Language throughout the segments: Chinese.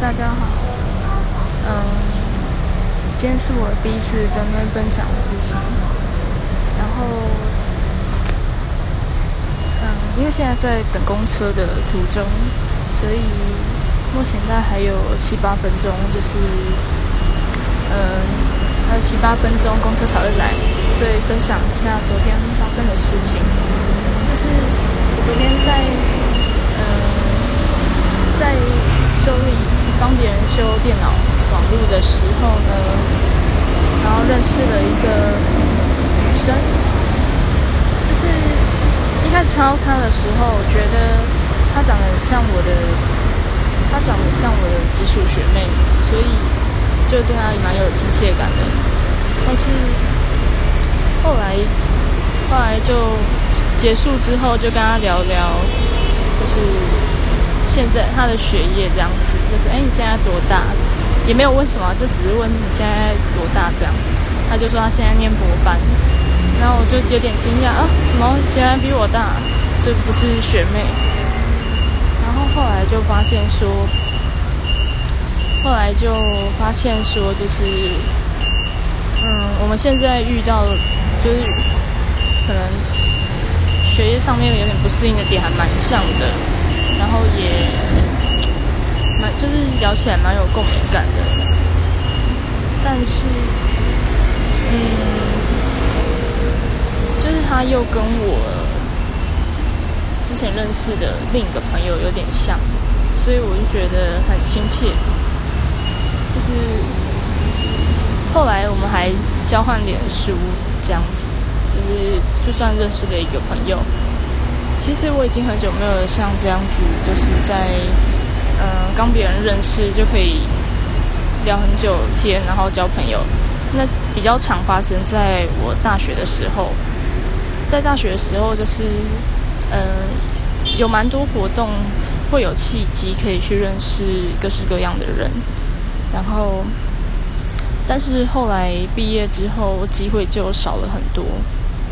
大家好。嗯，今天是我第一次在那边分享事情。然后，嗯，因为现在在等公车的途中，所以目前大概还有七八分钟，就是嗯，还有七八分钟公车才会来，所以分享一下昨天发生的事情。就是我昨天在嗯，在修理。帮别人修电脑网络的时候呢，然后认识了一个女生，就是一开始看到她的时候，觉得她长得像我的，她长得像我的直属学妹，所以就对她蛮有亲切感的。但是后来，后来就结束之后，就跟她聊聊，就是。现在他的学业这样子，就是哎，你现在多大？也没有问什么，就只是问你现在多大这样。他就说他现在念博班，然后我就有点惊讶啊，什么原来比我大，就不是学妹。然后后来就发现说，后来就发现说，就是嗯，我们现在遇到就是可能学业上面有点不适应的点还蛮像的。然后也就是聊起来蛮有共鸣感的，但是，嗯，就是他又跟我之前认识的另一个朋友有点像，所以我就觉得很亲切。就是后来我们还交换脸书这样子，就是就算认识了一个朋友。其实我已经很久没有像这样子，就是在嗯跟别人认识就可以聊很久天，然后交朋友。那比较常发生在我大学的时候，在大学的时候就是嗯有蛮多活动会有契机可以去认识各式各样的人，然后但是后来毕业之后机会就少了很多。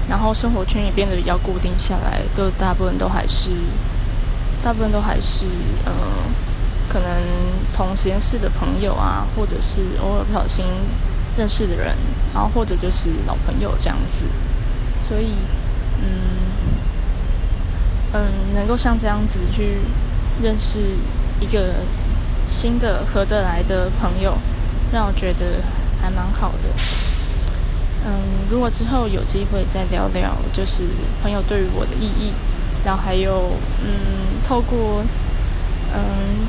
然后生活圈也变得比较固定下来，都大部分都还是，大部分都还是嗯，可能同实验室的朋友啊，或者是偶尔不小心认识的人，然后或者就是老朋友这样子。所以，嗯嗯，能够像这样子去认识一个新的合得来的朋友，让我觉得还蛮好的。嗯，如果之后有机会再聊聊，就是朋友对于我的意义，然后还有嗯，透过嗯，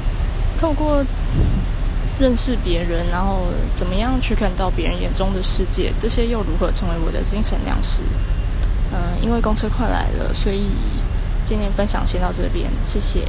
透过认识别人，然后怎么样去看到别人眼中的世界，这些又如何成为我的精神粮食？嗯，因为公车快来了，所以今天分享先到这边，谢谢。